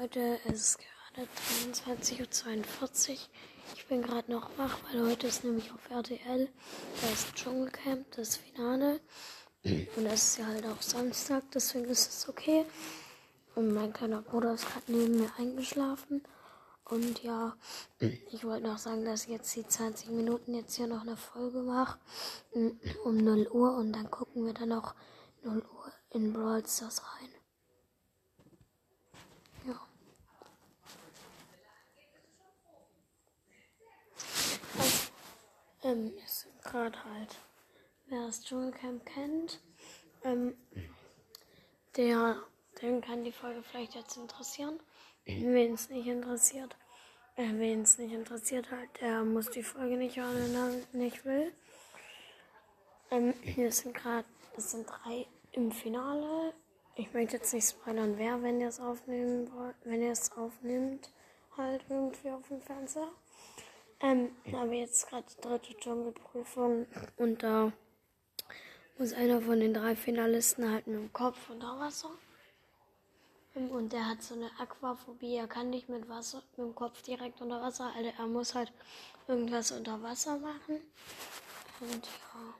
Leute, es ist gerade 23.42 Uhr. Ich bin gerade noch wach, weil heute ist nämlich auf RTL das Dschungelcamp, das Finale. Und es ist ja halt auch Samstag, deswegen ist es okay. Und mein kleiner Bruder ist gerade neben mir eingeschlafen. Und ja, ich wollte noch sagen, dass ich jetzt die 20 Minuten jetzt hier noch eine Folge mache. Um 0 Uhr. Und dann gucken wir dann auch 0 Uhr in Brawl Stars rein. Ähm, ist gerade halt, wer das Dschungelcamp kennt, ähm, der, den kann die Folge vielleicht jetzt interessieren. Wen es nicht interessiert, äh, wen es nicht interessiert halt, der muss die Folge nicht hören, wenn er nicht will. Ähm, hier sind gerade, das sind drei im Finale. Ich möchte jetzt nicht spoilern, wer, wenn ihr es aufnehmen wollt, wenn ihr es aufnimmt, halt irgendwie auf dem Fernseher. Ähm, aber jetzt gerade die dritte Dschungelprüfung und da muss einer von den drei Finalisten halt mit dem Kopf unter Wasser. Ähm, und der hat so eine Aquaphobie, er kann nicht mit Wasser, mit dem Kopf direkt unter Wasser, also er muss halt irgendwas unter Wasser machen. Und ja.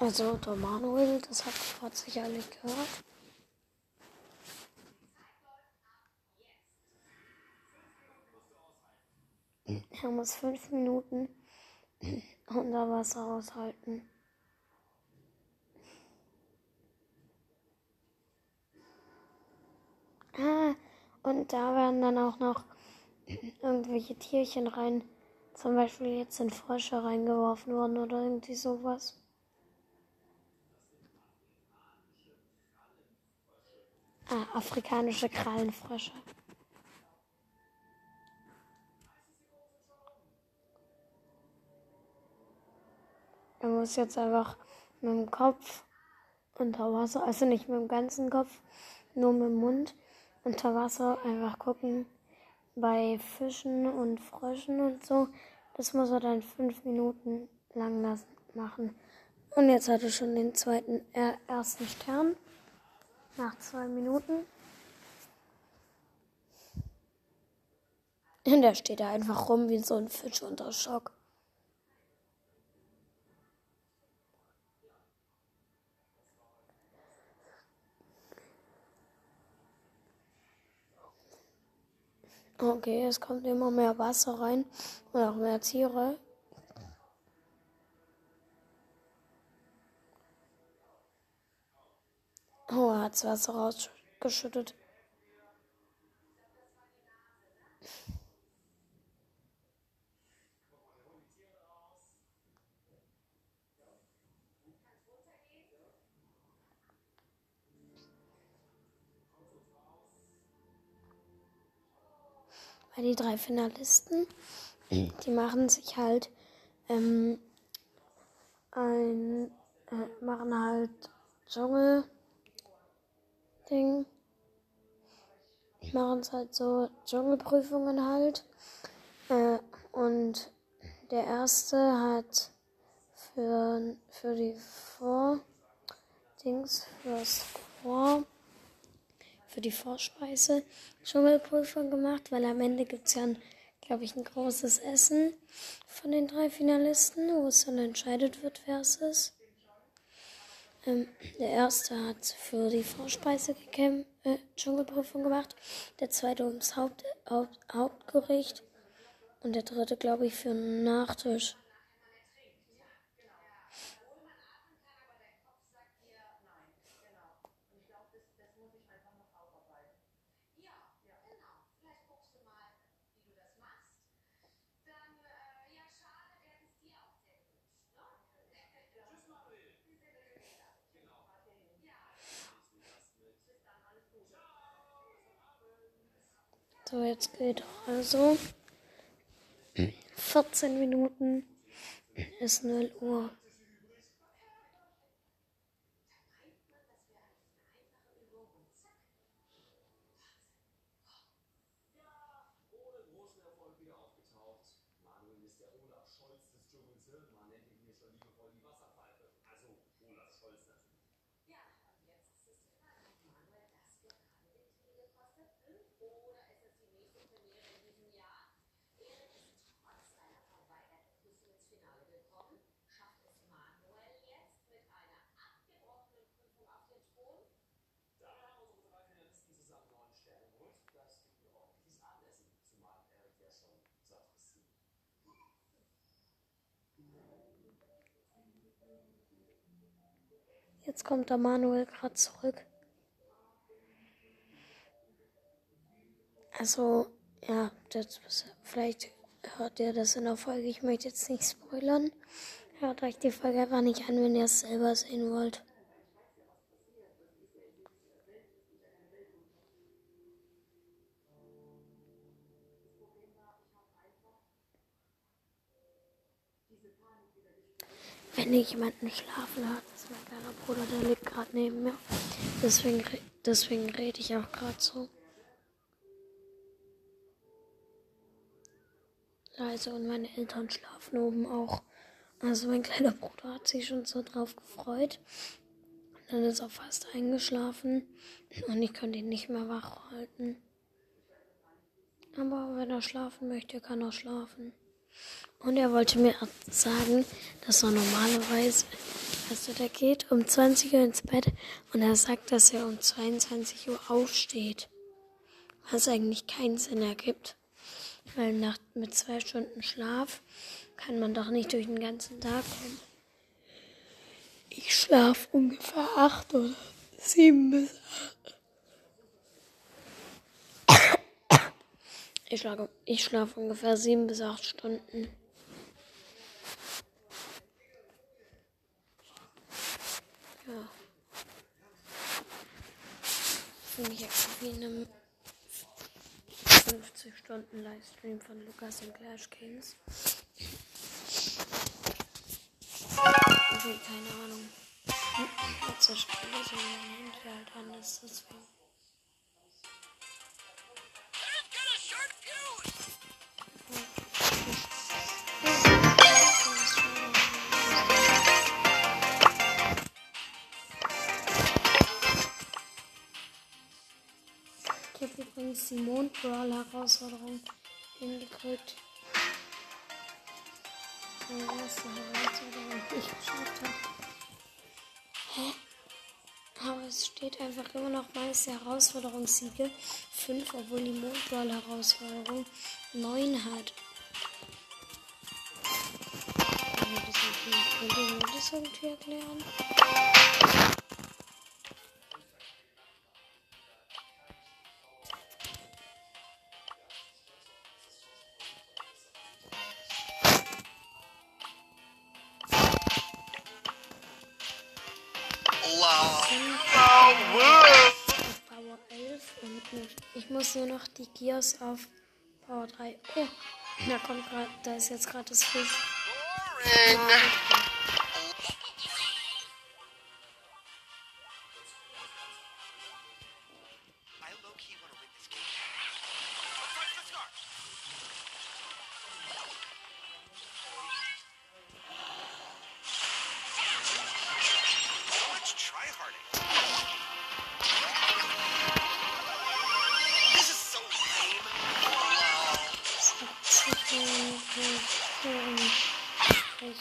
Also der Manuel, das habt ihr gerade sicherlich gehört. Er muss fünf Minuten unter Wasser aushalten. Ah, und da werden dann auch noch irgendwelche Tierchen rein, zum Beispiel jetzt sind Frösche reingeworfen worden oder irgendwie sowas. Ah, afrikanische Krallenfrösche. Er muss jetzt einfach mit dem Kopf unter Wasser, also nicht mit dem ganzen Kopf, nur mit dem Mund unter Wasser einfach gucken bei Fischen und Fröschen und so. Das muss er dann fünf Minuten lang lassen, machen. Und jetzt hat er schon den zweiten, äh, ersten Stern nach zwei Minuten. Und da steht er einfach rum wie so ein Fisch unter Schock. Okay, es kommt immer mehr Wasser rein und auch mehr Tiere. Oh, er hat das Wasser rausgeschüttet. Weil die drei Finalisten, die machen sich halt ähm, ein, äh, machen halt Dschungel. Ding. Machen es halt so Dschungelprüfungen halt. Äh, und der erste hat für, für die Vor Dings, fürs Vor, für die Vorspeise Dschungelprüfung gemacht, weil am Ende gibt es ja, glaube ich, ein großes Essen von den drei Finalisten, wo es dann entscheidet wird, wer es ist. Ähm, der erste hat für die Vorspeise äh, Dschungelprüfung gemacht, der zweite ums Haupt, Haupt, Hauptgericht und der dritte, glaube ich, für einen Nachtisch. So, jetzt geht also 14 Minuten ist 0 Uhr. Jetzt kommt der Manuel gerade zurück. Also, ja, das, vielleicht hört ihr das in der Folge. Ich möchte jetzt nicht spoilern. Hört euch die Folge einfach nicht an, wenn ihr es selber sehen wollt. Wenn ich jemanden schlafen hört, ist mein kleiner Bruder, der liegt gerade neben mir. Deswegen, deswegen rede ich auch gerade so. Leise und meine Eltern schlafen oben auch. Also mein kleiner Bruder hat sich schon so drauf gefreut. Und dann ist er fast eingeschlafen und ich konnte ihn nicht mehr wach halten. Aber wenn er schlafen möchte, kann er schlafen. Und er wollte mir sagen, dass er normalerweise, also der geht um 20 Uhr ins Bett und er sagt, dass er um 22 Uhr aufsteht. Was eigentlich keinen Sinn ergibt. Weil nach, mit zwei Stunden Schlaf kann man doch nicht durch den ganzen Tag kommen. Ich schlafe ungefähr acht oder sieben bis acht. Ich schlafe, ich schlafe ungefähr sieben bis acht Stunden. Ja. Für mich wie in einem 50 Stunden Livestream von Lukas und Clash Kings. Okay, keine Ahnung. Letzte Spiele sind halt anders, deswegen. Übrigens die Mond-Brawl-Herausforderung hingekriegt. Die erste Herausforderung, die ich geschafft habe. Hä? Aber es steht einfach immer noch meiste Herausforderungssiege 5, obwohl die Mondball-Herausforderung 9 hat. Ihr mir das irgendwie erklären? Nur noch die Gears auf Power 3. Oh, da kommt gerade, da ist jetzt gerade das Fisch.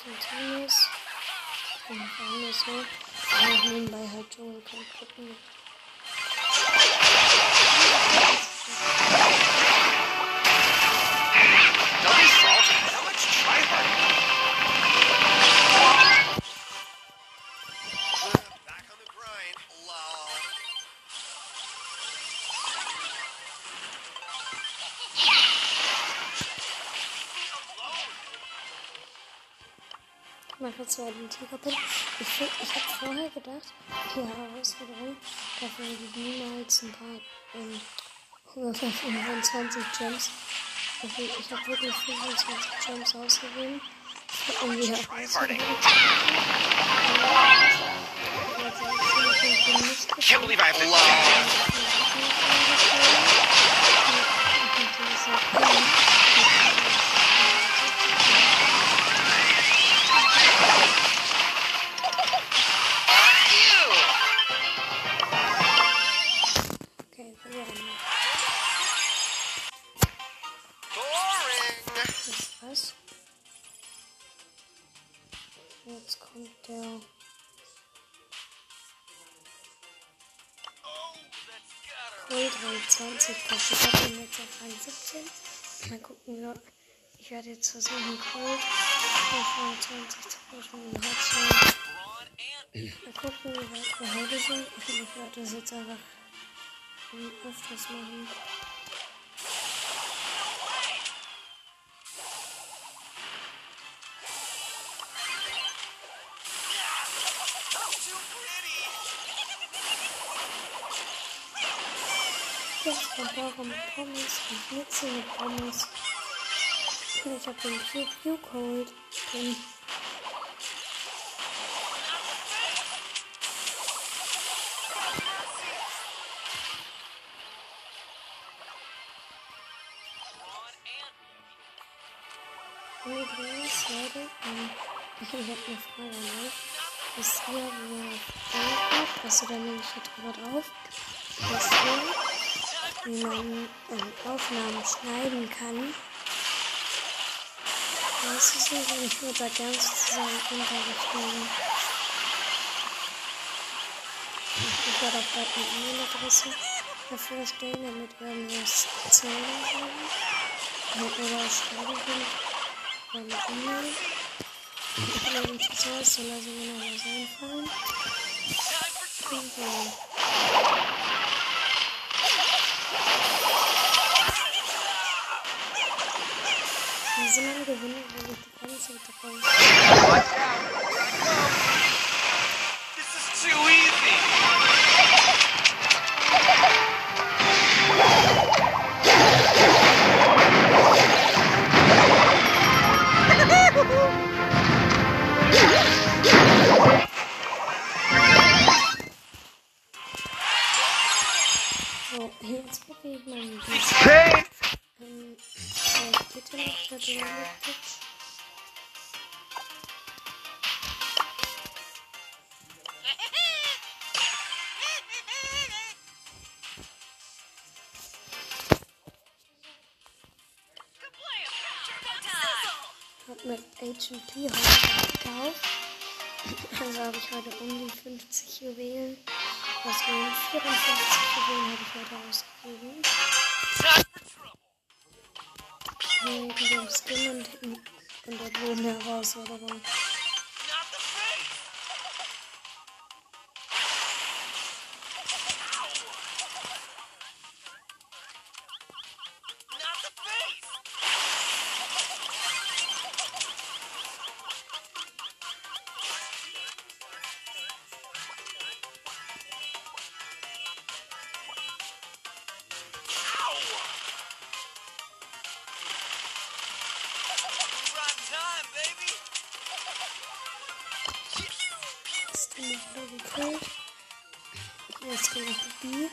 Continues. Und wir haben das so. Nebenbei halt Dschungelcamp gucken. Mache zwar den Tier kaputt. Ich, ich habe vorher gedacht, die Herausforderung, dafür die niemals ein paar, ähm, ungefähr 25 Gems. Also ich habe wirklich 25 Gems ausgegeben, um die Herausforderung Can't believe I have to. 17. Mal gucken, wir. Ich werde jetzt versuchen, Cold Rang 20 zu pushen in Hotline. Mal gucken, wie weit wir heute sind. Ich werde das jetzt einfach öfters machen. Mit Pommes und mit Pommes. Und ich habe den Pew Cold drin. Übrigens, Leute, ich habe eine Frage an euch. Wisst ihr, wie man auf Also da nehme ich hier drüber drauf. Wisst ihr, man ähm, Aufnahmen schneiden kann? Das ist nicht, und ich würde da gerne sozusagen unterrichten. Ich werde auch bald eine E-Mail-Adresse dafür erstellen, damit wir irgendwas zeigen können. Oder schreiben können meine E-Mail. Ich habe nicht so, so lasse ich mir noch was einfallen. Und ja. Am Gewinnen, weil ich die Zeit drauf. This is too easy. So, jetzt probiere ich mal geht ja. Hab mit HMP heute gekauft. Also habe ich heute um die 50 Juwelen. Was waren 54 Juwelen habe ich heute ausgegeben. Und der Bodenherausforderung. Not Dann noch wieder gekillt. Jetzt gehe ich auf B.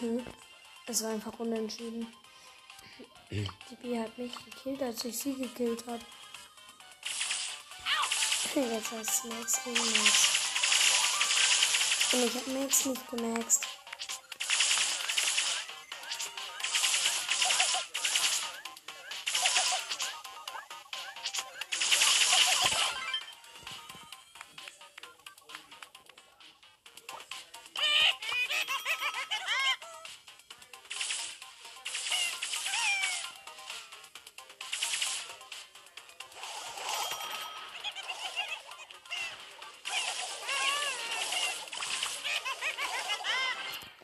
Hm. Es war einfach unentschieden. Die B hat mich gekillt, als ich sie gekillt habe. Jetzt heißt es Max gegen Max. Und ich habe Max nicht gemaxt.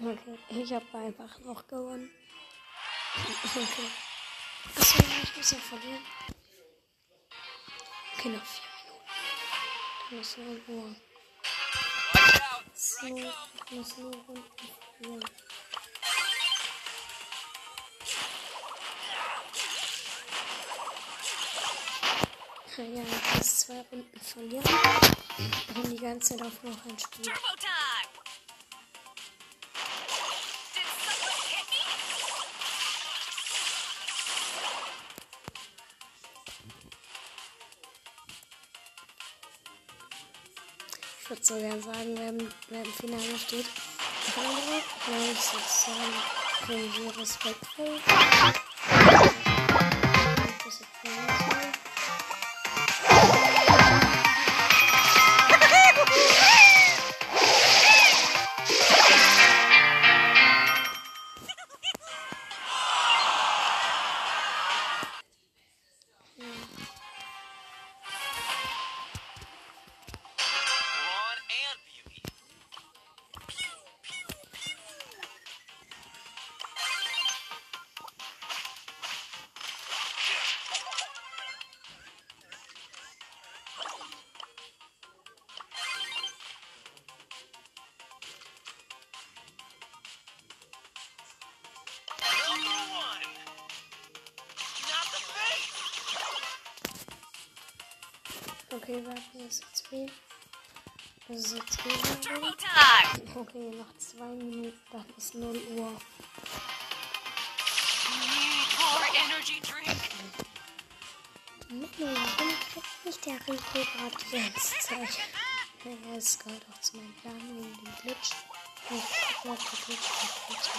Okay, ich habe einfach noch gewonnen. Okay. Achso, ich muss ja verlieren. Okay, noch vier Minuten. Dann ist nur Ruhe. So, ich muss nur Runden verlieren. Ja, ich muss zwei Runden verlieren. Und die ganze Zeit auf noch ein Spiel. Ich würde so gern sagen, wer, im- wer im Finale steht. Aber glaube ich sozusagen kriegen respektvoll. Okay, warten, das ist jetzt wie. Das ist jetzt time! Okay, noch zwei Minuten, dann ist 0 Uhr. Manu, warum kriegt nicht der Rico gerade die ganze Zeit? Ja, er ist gerade auch zu meinem Plan wegen dem Glitch. Ich glaube, der Glitch wird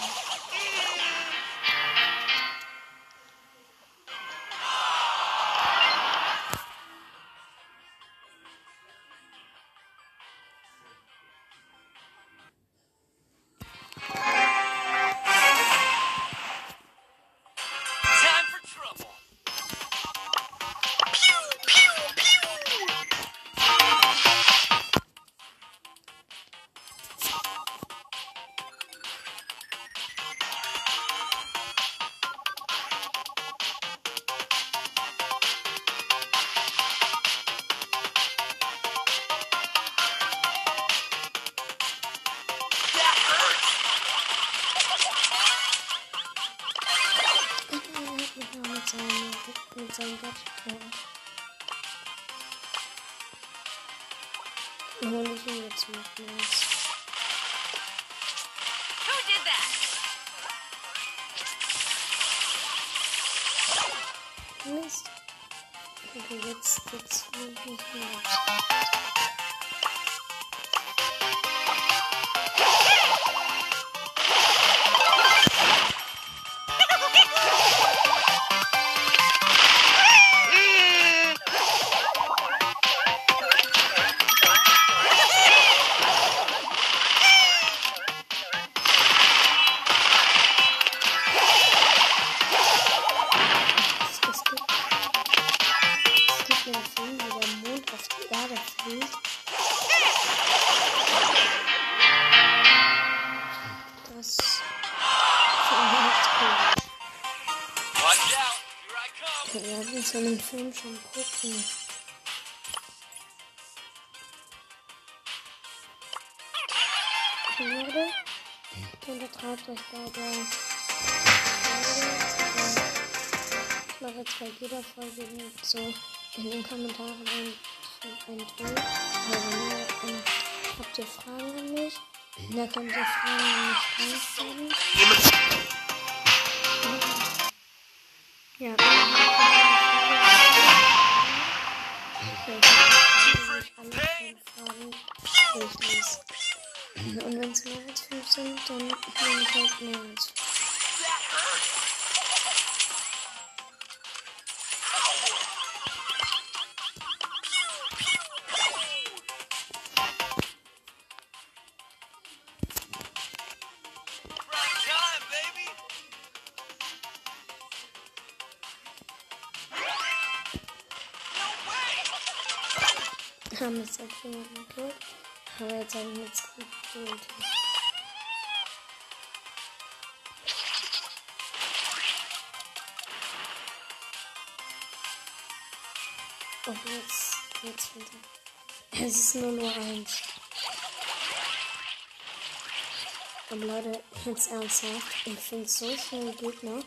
Film schon gucken. Leute, untertreibt euch dabei. Ich mache jetzt bei jeder Folge so in den Kommentaren ein, ein Ton. Also, ähm, habt ihr Fragen an mich? Da könnt ihr Fragen an mich reinschreiben. Ja. Und wenn es mehr als fünf sind, dann nehme ich halt mehr als. Haben jetzt halt jemanden gekillt. Aber jetzt habe ich jetzt gut gekillt. Und jetzt, jetzt wieder. Es ist nur nur eins. Aber Leute, jetzt ernsthaft. Ich finde so schnell Gegner.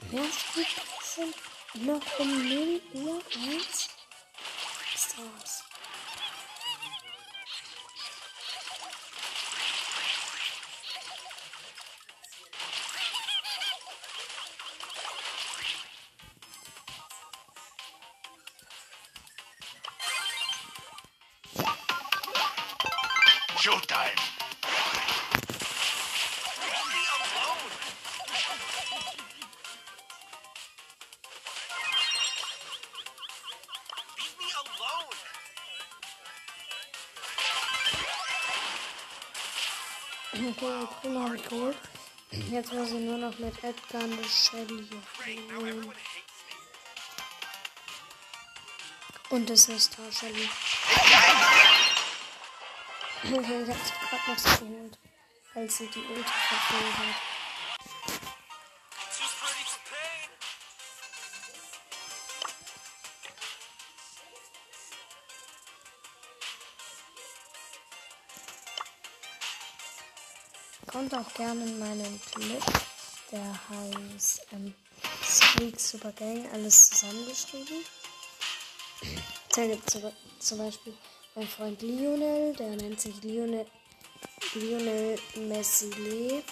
Wer sind noch um 0 Uhr 1? Showtime! Okay, Cola und Cole. Jetzt muss ich nur noch mit Edgar und Shelly holen. Und das ist da, Shelly. Ich hab's gerade noch so geholt. Als sie die Ulti verfehlt hat. Kommt auch gerne in meinen Clip. Der heißt ähm, Squeak Super Gang, alles zusammengeschrieben. Da gibt es zum Beispiel meinen Freund Lionel, der nennt sich Lionel, Lionel Messile.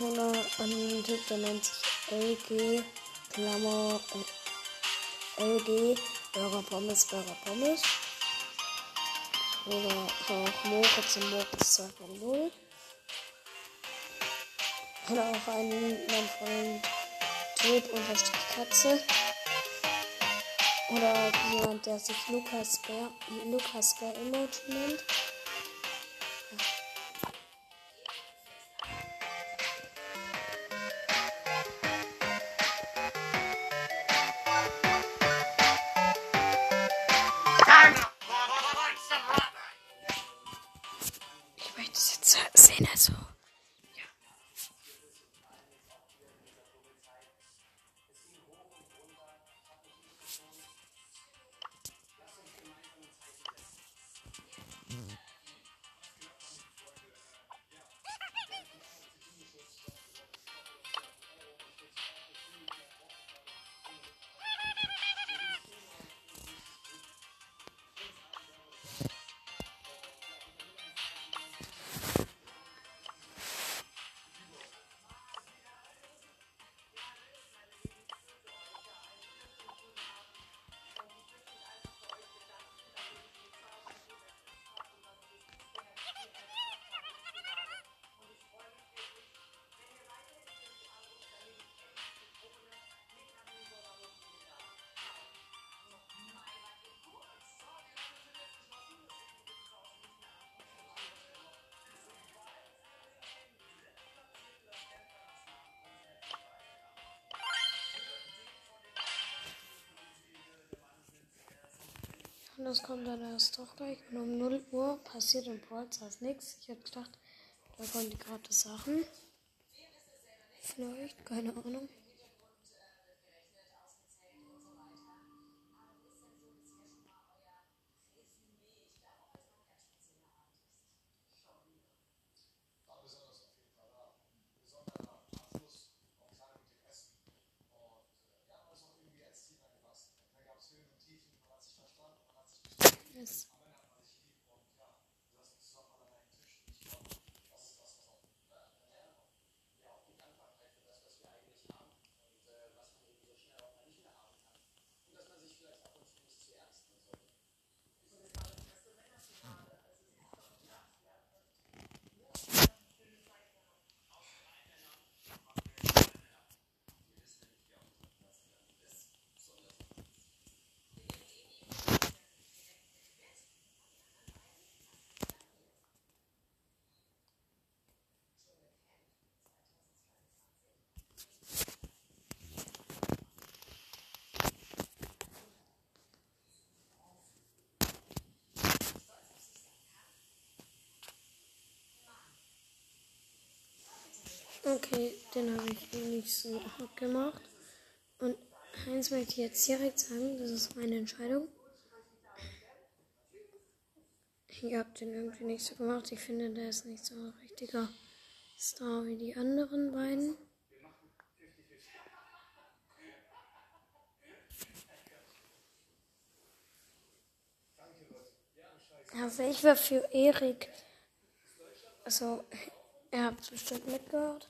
Oder ein Typ, der nennt sich LG Klammer äh, LG Burger Pommes Burger Pommes. Oder auch Moritz und Moritz 2.0. Oder auch ein mein Freund Typ unterstrich Katze. Oder jemand, der sich Lukas Bär, Lukas Bär Emoji nennt. Und das kommt dann erst doch gleich. Und um 0 Uhr passiert in Brawl Stars nichts. Ich hab gedacht, da kommen die gratis Sachen. Vielleicht, keine Ahnung. Okay, den habe ich nicht so hart gemacht. Und eins möchte jetzt direkt sagen, das ist meine Entscheidung. Ich habe den irgendwie nicht so gemacht. Ich finde, der ist nicht so ein richtiger Star wie die anderen beiden. Also ich war für Erik. Also, ihr habt es bestimmt mitgehört.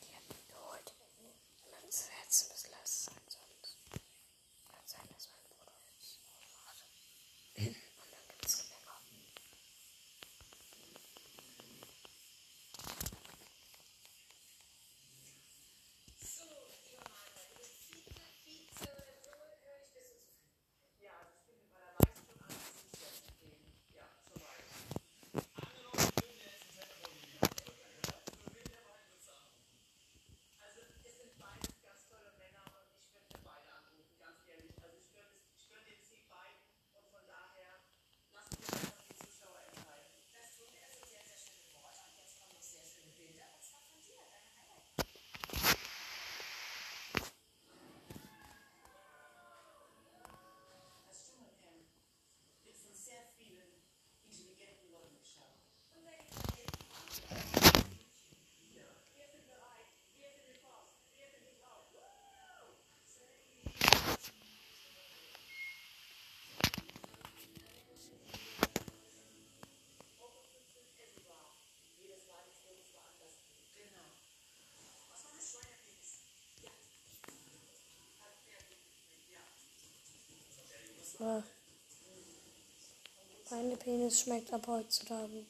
Meine Penis schmeckt ab heutzutage.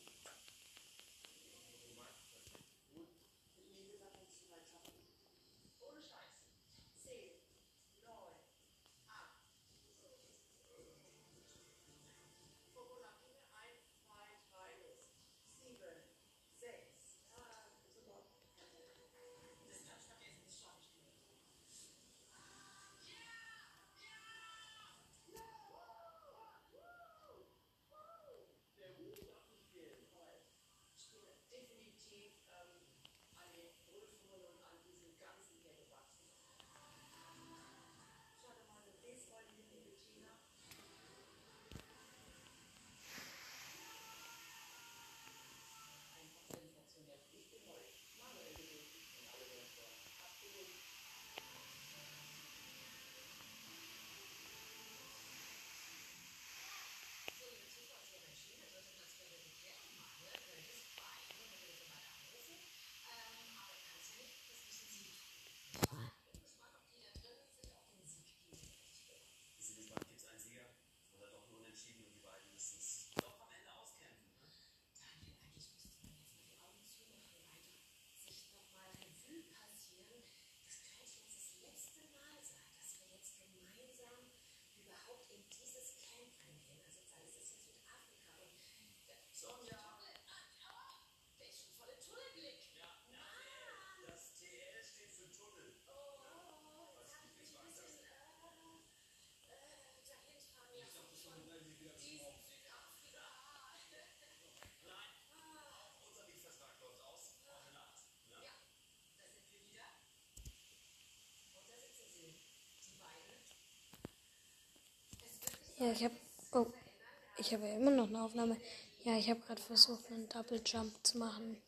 Ja, ich habe. Oh, ich habe ja immer noch eine Aufnahme. Ja, ich habe gerade versucht, einen Double Jump zu machen.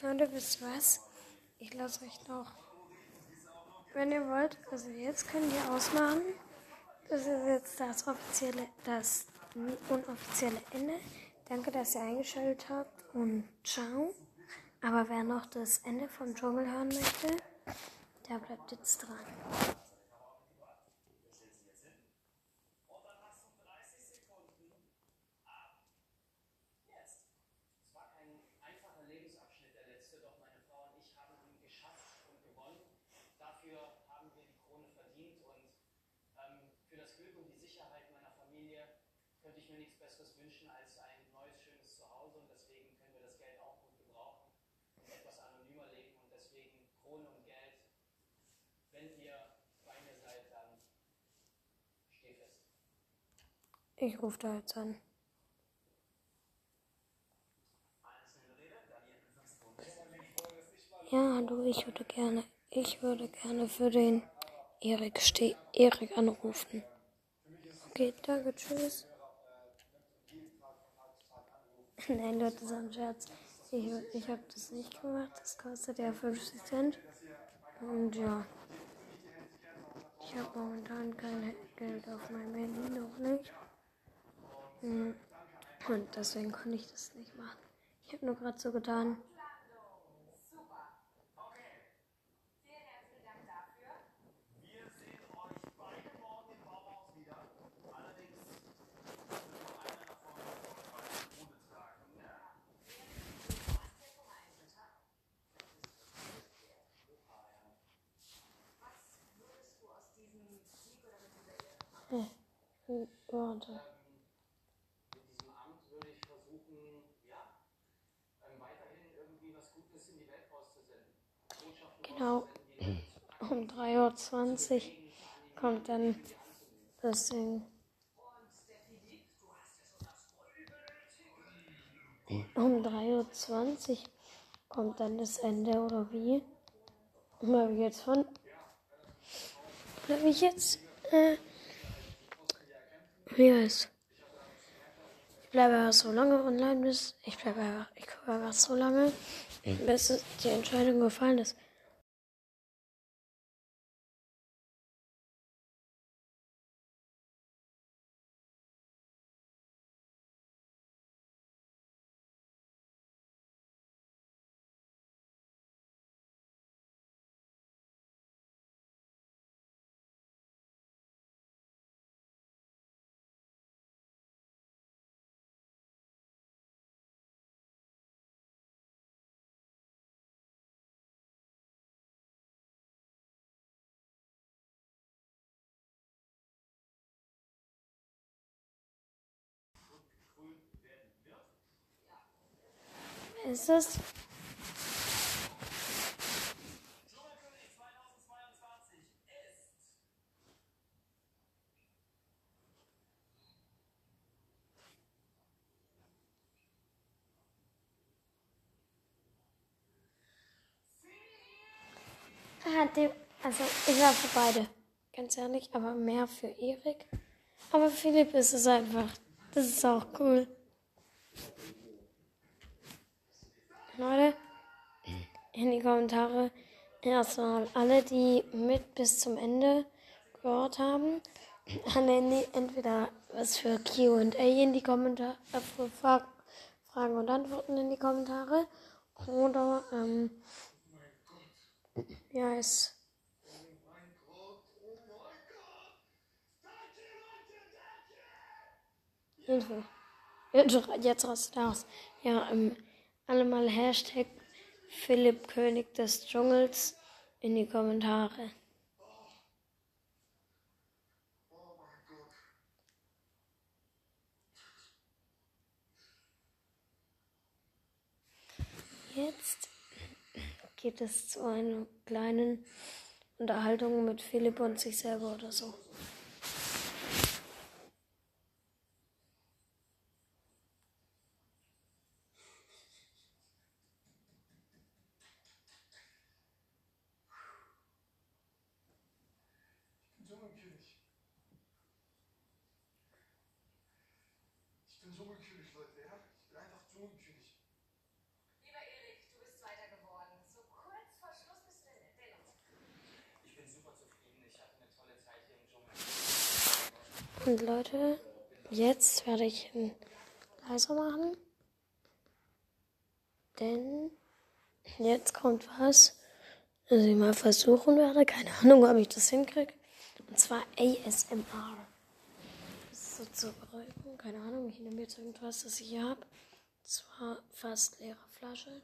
Leute, wisst ihr was? Ich lasse euch noch. Wenn ihr wollt, also jetzt könnt ihr ausmachen. Das ist jetzt das offizielle, das unoffizielle Ende. Danke, dass ihr eingeschaltet habt und ciao. Aber wer noch das Ende vom Dschungel hören möchte, der bleibt jetzt dran. Es war kein einfacher Lebensabschnitt, der letzte, doch meine Frau und ich haben ihn geschafft und gewonnen. Dafür haben wir die Krone verdient und ähm, für das Glück und die Sicherheit meiner Familie könnte ich mir nichts Besseres wünschen als ein neues, schönes Zuhause und deswegen können wir das Geld auch gut gebrauchen und etwas anonymer leben und deswegen Krone und Geld. Wenn ihr bei mir seid, dann steh fest. Ich rufe da jetzt an. Ja, hallo, ich würde gerne, ich würde gerne für den Erik ste Erik anrufen. Okay, danke, tschüss. Nein, Leute, das ist ein Scherz. Ich, ich habe das nicht gemacht. Das kostet ja 50 Cent. Und ja. Ich habe momentan kein Geld auf meinem Handy, noch nicht. Hm. Und deswegen konnte ich das nicht machen. Ich habe nur gerade so getan. Wir sehen euch beide morgen im Bauhaus wieder. Allerdings wird nur einer davon die Runde tragen. Ja. Hm, Warte. Mit diesem Amt würde ich versuchen, ja, ähm, weiterhin irgendwie was Gutes in die Welt rauszusenden. Botschaften Genau. Um 3.20 Uhr kommt dann das Ding. Um 3.20 Uhr kommt dann das Ende oder wie? Oder wie jetzt von? Oder wie ich jetzt? Äh, wie heißt? Ich bleibe einfach so lange online bis. Ich bleibe einfach. Ich gucke einfach so lange, bis die Entscheidung gefallen ist. Ist es? Dschungelkönig 2022 ist die, also ich war für beide. Ganz ehrlich, aber mehr für Erik. Aber Philipp ist es einfach. Das ist auch cool. Leute, in die Kommentare erstmal alle, die mit bis zum Ende gehört haben, entweder was für QA in die Kommentare, äh, Fragen und Antworten in die Kommentare oder ähm, wie heißt Hilfe. Jetzt, jetzt rastet aus. Ja, ähm, alle mal Hashtag Philipp König des Dschungels in die Kommentare. Jetzt geht es zu einer kleinen Unterhaltung mit Philipp und sich selber oder so. Dschungelkönig. Ich bin Dschungelkönig, Leute, ja? Ich bin einfach Dschungelkönig. Lieber Erik, du bist Zweiter geworden. So kurz vor Schluss bist du denn dennoch. Ich bin super zufrieden. Ich hatte eine tolle Zeit hier im Dschungel. Und Leute, jetzt werde ich ihn leiser machen. Denn jetzt kommt was, das ich mal versuchen werde. Keine Ahnung, ob ich das hinkriege. Und zwar ASMR. Das ist so zur Beruhigung. Keine Ahnung, ich nehme jetzt irgendwas, das ich hier habe. Und zwar fast leere Flasche.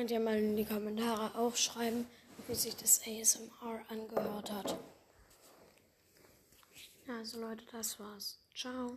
könnt ihr mal in die Kommentare aufschreiben, wie sich das ASMR angehört hat. Also Leute, das war's. Ciao.